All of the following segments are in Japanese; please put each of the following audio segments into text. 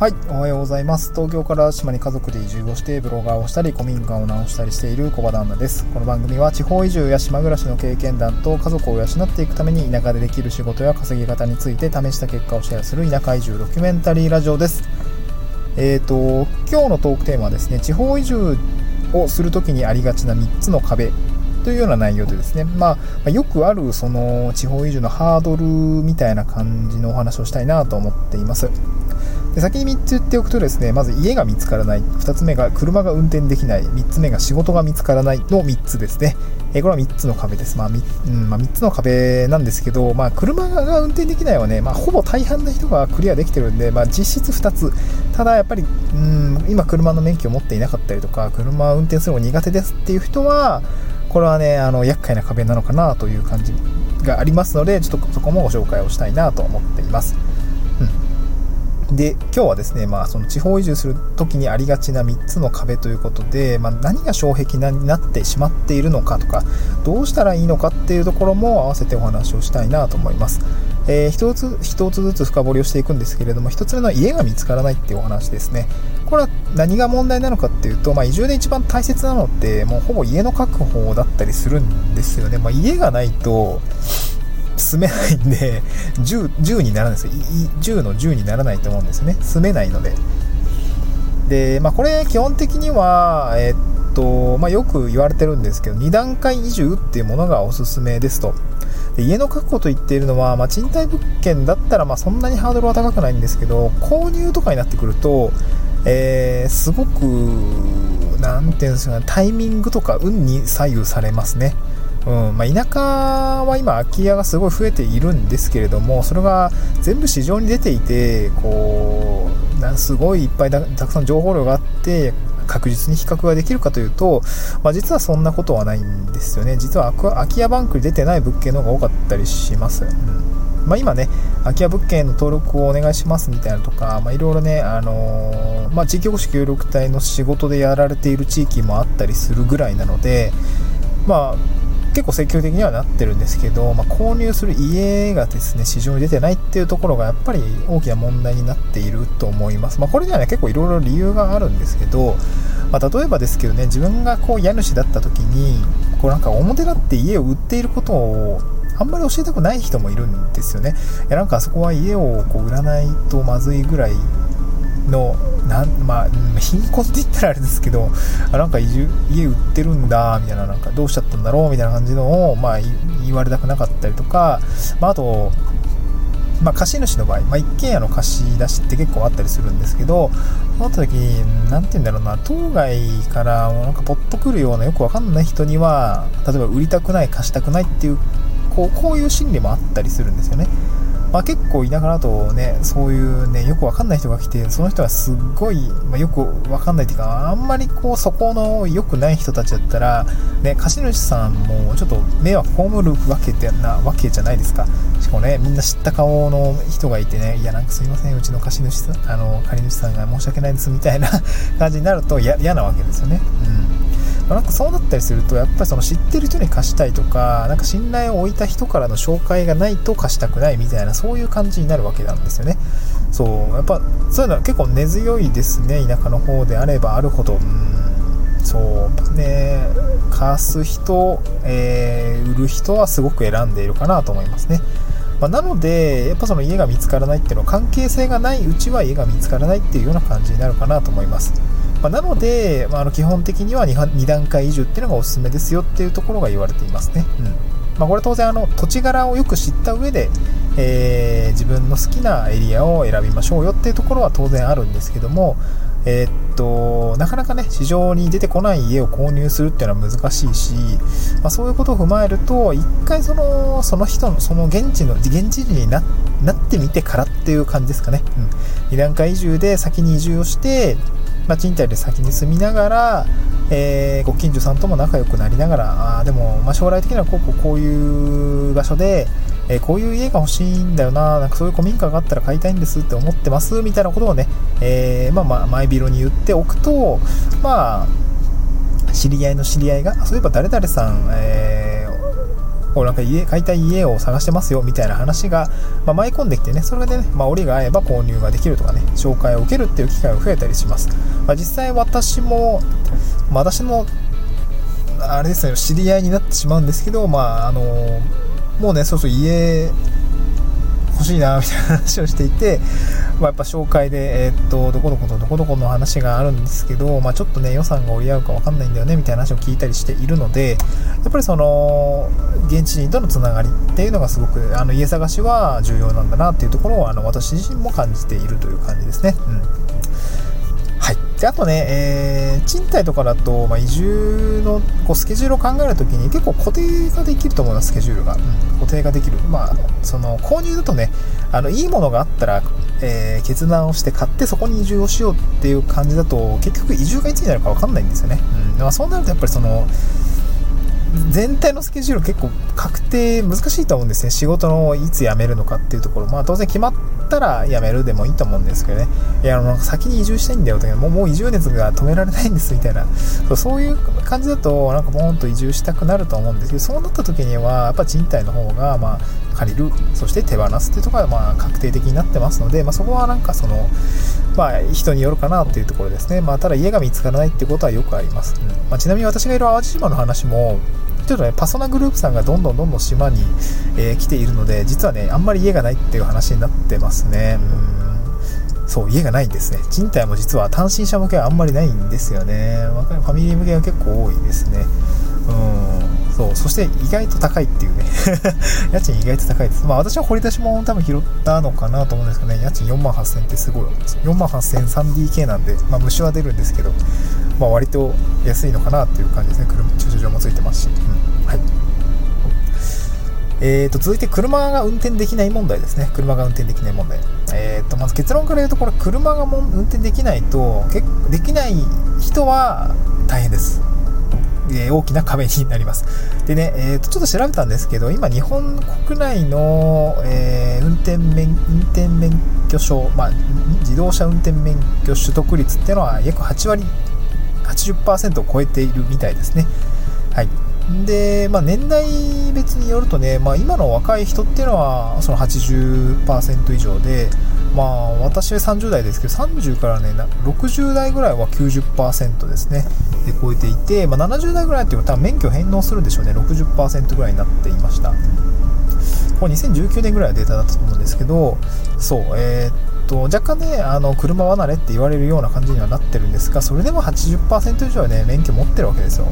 はい、おはようございます。東京から島に家族で移住をしてブロガーをしたり古民家を直したりしている小場旦那です。この番組は地方移住や島暮らしの経験談と家族を養っていくために田舎でできる仕事や稼ぎ方について試した結果をシェアする田舎移住ドキュメンタリーラジオです。えっ、ー、と、今日のトークテーマはですね、地方移住をするときにありがちな3つの壁というような内容でですね、まあ、よくあるその地方移住のハードルみたいな感じのお話をしたいなと思っています。で先に3つ言っておくとですねまず家が見つからない。2つ目が車が運転できない。3つ目が仕事が見つからないの3つですね。えこれは3つの壁です、まあうんまあ、3つの壁なんですけど、まあ、車が運転できないはね、まあ、ほぼ大半の人がクリアできてるんで、まあ、実質2つ。ただやっぱり、うん、今車の免許を持っていなかったりとか車を運転するの苦手ですっていう人はこれはねあの厄介な壁なのかなという感じがありますのでちょっとそこもご紹介をしたいなと思っています。で今日はですね、まあ、その地方移住する時にありがちな3つの壁ということで、まあ、何が障壁になってしまっているのかとかどうしたらいいのかっていうところも合わせてお話をしたいなと思います。えー、一つ一つずつ深掘りをしていくんですけれども1つ目の家が見つからないっていうお話ですねこれは何が問題なのかっていうと、まあ、移住で一番大切なのってもうほぼ家の確保だったりするんですよね、まあ、家がないと住めないんで10、10にならないですよ。10の10にならないと思うんですね。住めないので。で、まあ、これ基本的には、えっと、まあ、よく言われてるんですけど、2段階移住っていうものがおすすめですと。で家の確保と言っているのは、まあ、賃貸物件だったら、まあ、そんなにハードルは高くないんですけど、購入とかになってくると、えー、すごく、なんていうんですかね、タイミングとか運に左右されますね。うんまあ、田舎は今空き家がすごい増えているんですけれどもそれが全部市場に出ていてこうすごいいっぱいたくさん情報量があって確実に比較ができるかというと、まあ、実はそんなことはないんですよね。実は空き家バンクに出てない物件の方が多かったりします、うん。まあ、今ね空き家物件の登録をお願いしますみたいなとか、まあ、いろいろね、あのー、まあ、地域保守協力隊の仕事でやられている地域もあったりするぐらいなのでまあ結構積極的にはなってるんですけど、まあ、購入する家がですね市場に出てないっていうところがやっぱり大きな問題になっていると思います、まあ、これにはね結構いろいろ理由があるんですけど、まあ、例えばですけどね自分がこう家主だった時にこうなんか表立って家を売っていることをあんまり教えたくない人もいるんですよね。いやなんかあそこは家をこう売らないとまずいぐらいのなんまあ貧困って言ったらあれですけどあなんか家売ってるんだみたいななんかどうしちゃったんだろうみたいな感じのを、まあ、言われたくなかったりとか、まあ、あとまあ、貸主の場合、まあ、一軒家の貸し出しって結構あったりするんですけど、その時に、なんて言うんだろうな、当該からもなんかポッとくるようなよくわかんない人には、例えば売りたくない、貸したくないっていう、こうこういう心理もあったりするんですよね。まあ、結構田舎だとね、そういうね、よくわかんない人が来て、その人はすっごい、まあ、よくわかんないっていうか、あんまりこう、そこの良くない人たちだったら、ね、貸主さんもちょっと迷惑被るわけでなわけじゃないですか。しかもね、みんな知った顔の人がいてね、いや、なんかすいません、うちの貸主さん、あの、借り主さんが申し訳ないですみたいな感じになると嫌なわけですよね。なんかそうなったりするとやっぱりその知ってる人に貸したいとかなんか信頼を置いた人からの紹介がないと貸したくないみたいなそういう感じになるわけなんですよね。そう。やっぱそういうのは結構根強いですね田舎の方であればあるほど。うん。そう。ね貸す人、えー、売る人はすごく選んでいるかなと思いますね。まあ、なので、やっぱその家が見つからないっていうのは関係性がないうちは家が見つからないっていうような感じになるかなと思います。まあ、なので、まあ、あの基本的には 2, 段階移住っていうのがおすすめですよっていうところが言われていますね。うん。まあ、これ当然あの土地柄をよく知った上で、えー、自分の好きなエリアを選びましょうよっていうところは当然あるんですけども、えー、っとなかなかね市場に出てこない家を購入するっていうのは難しいし、まあ、そういうことを踏まえると一回そのその人のその現地の現地人になってみてからっていう感じですかね、うん、2段階移住で先に移住をしてまあ、賃貸で先に住みながら、えー、ご近所さんとも仲良くなりながらあでも、まあ、将来的にはこうこうこういう場所で、えー、こういう家が欲しいんだよななんかそういう古民家があったら買いたいんですって思ってますみたいなことをね、えー、まあ、まあ前広に言っておくとまあ知り合いの知り合いがそういえば誰々さん、えこうなんか家、買いたい家を探してますよみたいな話が、まあ、舞い込んできてね、それでね、まあ、折が合えば購入ができるとかね、紹介を受けるっていう機会が増えたりします。まあ、実際私も、まあ、私の、あれですね、知り合いになってしまうんですけど、まあ、あのもうね、そうそう家、欲しいなみたいな話をしていて、まあ、やっぱ紹介で、えー、っとどこどことどこどこの話があるんですけど、まあ、ちょっとね予算が折り合うか分かんないんだよねみたいな話を聞いたりしているのでやっぱりその現地人とのつながりっていうのがすごくあの家探しは重要なんだなっていうところをあの私自身も感じているという感じですね。うんであとね、えー、賃貸とかだと、まあ、移住のこうスケジュールを考えるときに結構固定ができると思います、スケジュールが。うん、固定ができる。まあ、その購入だとね、あのいいものがあったら、えー、決断をして買ってそこに移住をしようっていう感じだと結局移住がいつになるか分かんないんですよね。うんまあ、そうなるとやっぱりその全体のスケジュール結構確定難しいと思うんですね。仕事のいつ辞めるのかっていうところ。まあ当然決まったら辞めるでもいいと思うんですけどね。いや、あの先に移住したいんだよとか、もうもう移住熱が止められないんですみたいな。そうそういう感じだと、なんかボーンと移住したくなると思うんですけど、そうなった時には、やっぱ賃貸の方が、まあ借りる、そして手放すっていうところが、まあ確定的になってますので、まあそこはなんかその、まあ人によるかなっていうところですね。まあただ家が見つからないっていうことはよくあります。うんまあ、ちなみに私がいる淡路島の話も、ちょっとね、パソナグループさんがどんどんどんどん島に、えー、来ているので、実はね、あんまり家がないっていう話になってますね。うんそう、家がないんですね。賃貸も実は単身者向けはあんまりないんですよね。ファミリー向けが結構多いですね。うん。そう、そして意外と高いっていうね。家賃意外と高いです。まあ私は掘り出し物多分拾ったのかなと思うんですけどね、家賃4万8000ってすごい。4万8000 3DK なんで、まあ虫は出るんですけど、まあ割と安いのかなっていう感じですね。車、駐車場もついてますし。うん。はい。えーと、続いて車が運転できない問題ですね。車が運転できない問題。えーと、まず結論から言うと、これ車がも運転できないと、結できない人は大変です。えー、大きな壁になります。でね、えーと、ちょっと調べたんですけど、今、日本国内の、えー、運転免運転免許証、まあ、自動車運転免許取得率っていうのは約8割、80%を超えているみたいですね。はい。で、まあ、年代別によるとね、まあ、今の若い人っていうのはその80%以上で、まあ、私は30代ですけど、30からね、60代ぐらいは90%ですね、で超えていて、まあ、70代ぐらいっていうのは多分免許返納するんでしょうね、60%ぐらいになっていました。これ2019年ぐらいのデータだったと思うんですけど、そう、えー、と若干ねあの車離れって言われるような感じにはなってるんですがそれでも80%以上はね免許持ってるわけですよ。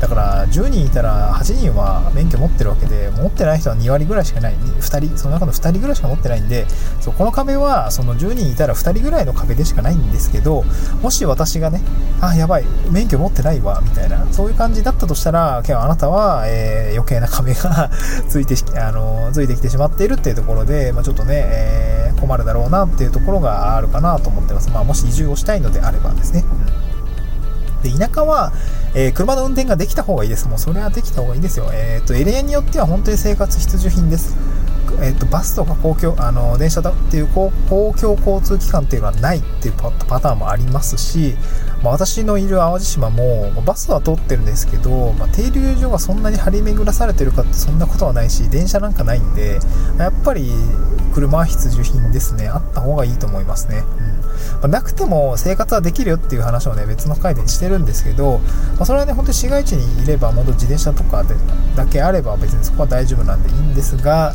だから10人いたら8人は免許持ってるわけで持ってない人は2割ぐらいしかない。2人その中の2人ぐらいしか持ってないんでそこの壁はその10人いたら2人ぐらいの壁でしかないんですけどもし私がねあやばい免許持ってないわみたいなそういう感じだったとしたら今日あなたは、えー、余計な壁が ついてあのついてきてしまっているっていうところで、まあ、ちょっとね、えー、困るだろうなっていうところがあるかなと思ってます。まあ、もし移住をしたいのであればですね。うん、で田舎は、えー、車の運転ができた方がいいです。もうそれはできた方がいいですよ。えっ、ー、と、エリアによっては本当に生活必需品です。えーと、バスとか公共あの電車だっていう公共交通機関っていうのはないっていうパターンもありますし、まあ、私のいる淡路島もバスは通ってるんですけど、まあ、停留所がそんなに張り巡らされてるかってそんなことはないし電車なんかないんでやっぱり車は必需品ですね。あった方がいいと思いますね、うん。ま、なくても生活はできるよっていう話をね別の回でしてるんですけど、まあ、それはね本当に市街地にいれば本当自転車とかでだけあれば別にそこは大丈夫なんでいいんですが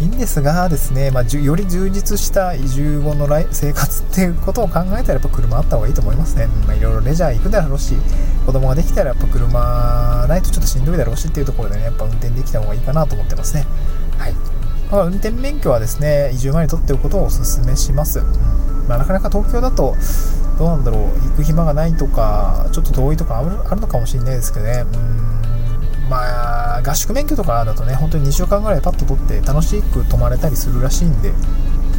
いいんですがですね、まあ、より充実した移住後の生活っていうことを考えたらやっぱ車あった方がいいと思いますね。まあ、いろいろレジャー行くだろうし、子供ができたらやっぱ車ないとちょっとしんどいだろうしっていうところでね、やっぱ運転できた方がいいかなと思ってますね。はい。まあ、運転免許はですね、移住前に取っておくことをお勧めします。まあ、なかなか東京だと、どうなんだろう、行く暇がないとか、ちょっと遠いとかあるのかもしれないですけどね。うんまあ、合宿免許とかだとね、本当に2週間ぐらいパッと取って楽しく泊まれたりするらしいんで、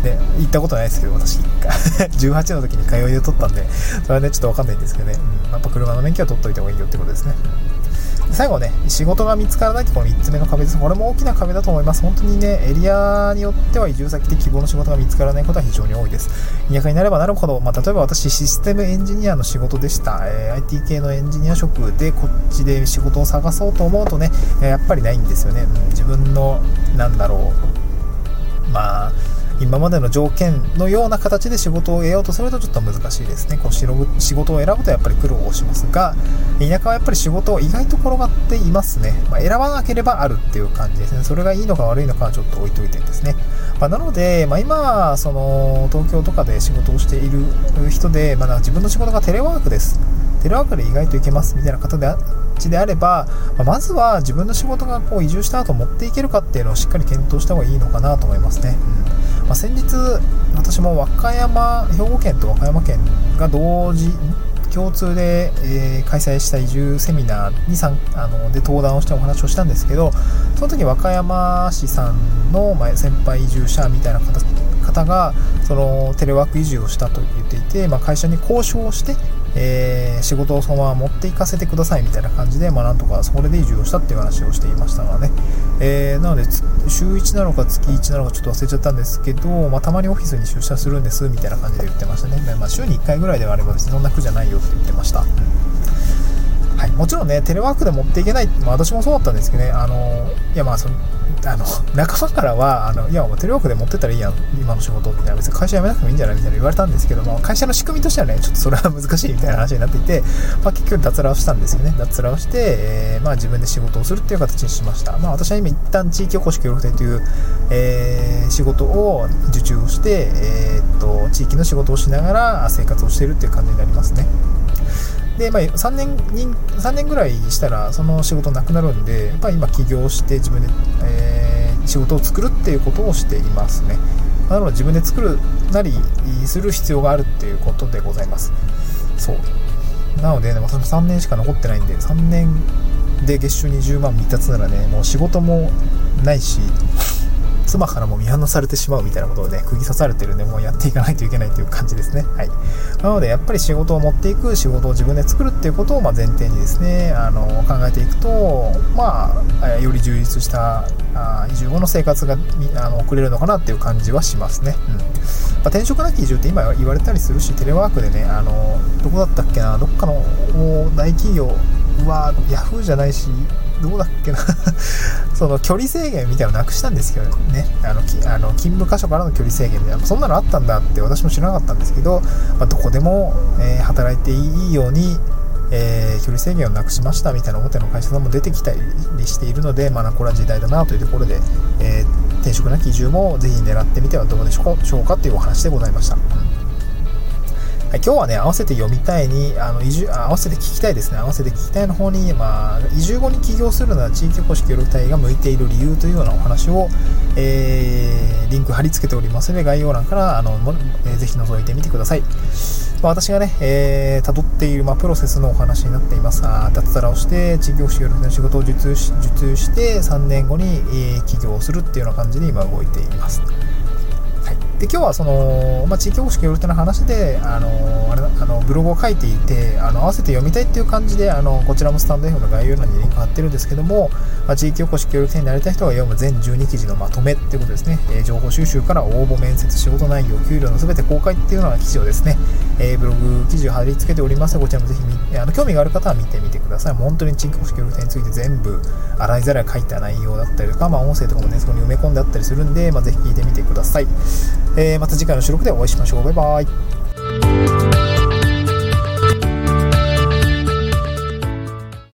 で、行ったことないですけど、私、18の時に通いで取ったんで、それはね、ちょっとわかんないんですけどね、うん、やっぱ車の免許は取っといた方がいいよってことですね。最後ね、仕事が見つからないってこの3つ目の壁です。これも大きな壁だと思います。本当にね、エリアによっては移住先で希望の仕事が見つからないことは非常に多いです。田舎になればなるほど、まあ、例えば私、システムエンジニアの仕事でした。えー、IT 系のエンジニア職でこっちで仕事を探そうと思うとね、やっぱりないんですよね。うん、自分の、なんだろう、今までの条件のような形で仕事を得ようとするとちょっと難しいですね。こう仕事を選ぶとやっぱり苦労をしますが、田舎はやっぱり仕事を意外と転がっていますね。まあ、選ばなければあるっていう感じですね。それがいいのか悪いのかはちょっと置いといてですね。まあ、なので、まあ、今、その東京とかで仕事をしている人で、まあ、自分の仕事がテレワークです。テレワークで意外といけますみたいな方であであれば、ま、まずは自分の仕事がこう移住した後持っていけるかっていうのをしっかり検討した方がいいのかなと思いますね。うんまあ、先日私も和歌山兵庫県と和歌山県が同時共通で、えー、開催した移住セミナーに参あので登壇をしてお話をしたんですけどその時和歌山市さんの、ま、先輩移住者みたいな方方がそのテレワーク移住をしたと言っていて、まあ、会社に交渉してえー、仕事をそのまま持っていかせてくださいみたいな感じで、まあ、なんとかそれで移住をしたっていう話をしていましたがね、えー、なので週1なのか月1なのかちょっと忘れちゃったんですけど、まあ、たまにオフィスに出社するんですみたいな感じで言ってましたね、まあ、週に1回ぐらいではあれば別にそんな苦じゃないよって言ってました、はい、もちろんねテレワークで持っていけない、まあ、私もそうだったんですけどねあのいやまあそのあの仲間からはあのいやテレワークで持ってったらいいやん今の仕事みたいな別に会社辞めなくてもいいんじゃない？みたいな言われたんですけども会社の仕組みとしてはねちょっとそれは難しいみたいな話になっていて、まあ、結局脱落したんですよね脱落して、えー、まあ、自分で仕事をするっていう形にしました、まあ、私は今一旦地域おこし協力隊という、えー、仕事を受注をして、えー、っと地域の仕事をしながら生活をしているっていう感じになりますね。で、まあ、3年3年ぐらいしたらその仕事なくなるんでやっぱり今起業して自分で、えー、仕事を作るっていうことをしていますね。なので自分で作るなりする必要があるっていうことでございます。そう。なので、ね、私も3年しか残ってないんで3年で月収20万満たつならねもう仕事もないし妻からも見放されてしまうみたいなことをね、釘刺されてるんで、もうやっていかないといけないという感じですね。はい。なので、やっぱり仕事を持っていく、仕事を自分で作るっていうことを、ま前提にですね、あの、考えていくと、まあ、より充実したあ移住後の生活があの送れるのかなっていう感じはしますね。うんまあ、転職なき移住って今言われたりするし、テレワークでね、あの、どこだったっけな、どっかの大企業は、ヤフーじゃないし、どうだっけな。その距離制限みたいなのなくしたんですけどね、あのあの勤務箇所からの距離制限みたいな、そんなのあったんだって私も知らなかったんですけど、まあ、どこでも、えー、働いていいように、えー、距離制限をなくしましたみたいな大手の会社さんも出てきたりしているので、まあ、これは時代だなというところで、えー、転職なき移住もぜひ狙ってみてはどうでしょうかというお話でございました。はい、今日はね、合わせて読みたいに、あの移住合わせて聞きたいですね、合わせて聞きたいの方に、まあ、移住後に起業するなら地域おこし協力隊が向いている理由というようなお話を、えー、リンク貼り付けておりますので、概要欄からあの、えー、ぜひ覗いてみてください。まあ、私がね、えー、辿っている、まあ、プロセスのお話になっています。脱サラをして、地域おこし協力隊の仕事を受注し受注して3年後に、えー、起業するっていうような感じで今動いています。で今日はその、まあ、地域おこし協力隊の話であのあれあのブログを書いていてあの合わせて読みたいっていう感じであのこちらもスタンド F の概要欄にリンク貼ってるんですけども、まあ、地域おこし協力隊になりたい人が読む全12記事のまとめっていうことですね、えー、情報収集から応募面接仕事内容給料の全て公開っていうような記事をですね、えー、ブログ記事を貼り付けておりますのでこちらもぜひあの興味がある方は見てみてくださいもう本当に地域おこし協力隊について全部洗いざらい書いた内容だったりとか、まあ、音声とかもねそこに埋め込んであったりするんで、まあ、ぜひ聞いてみてくださいえー、また次回の収録でお会いしましょう。バイバイ。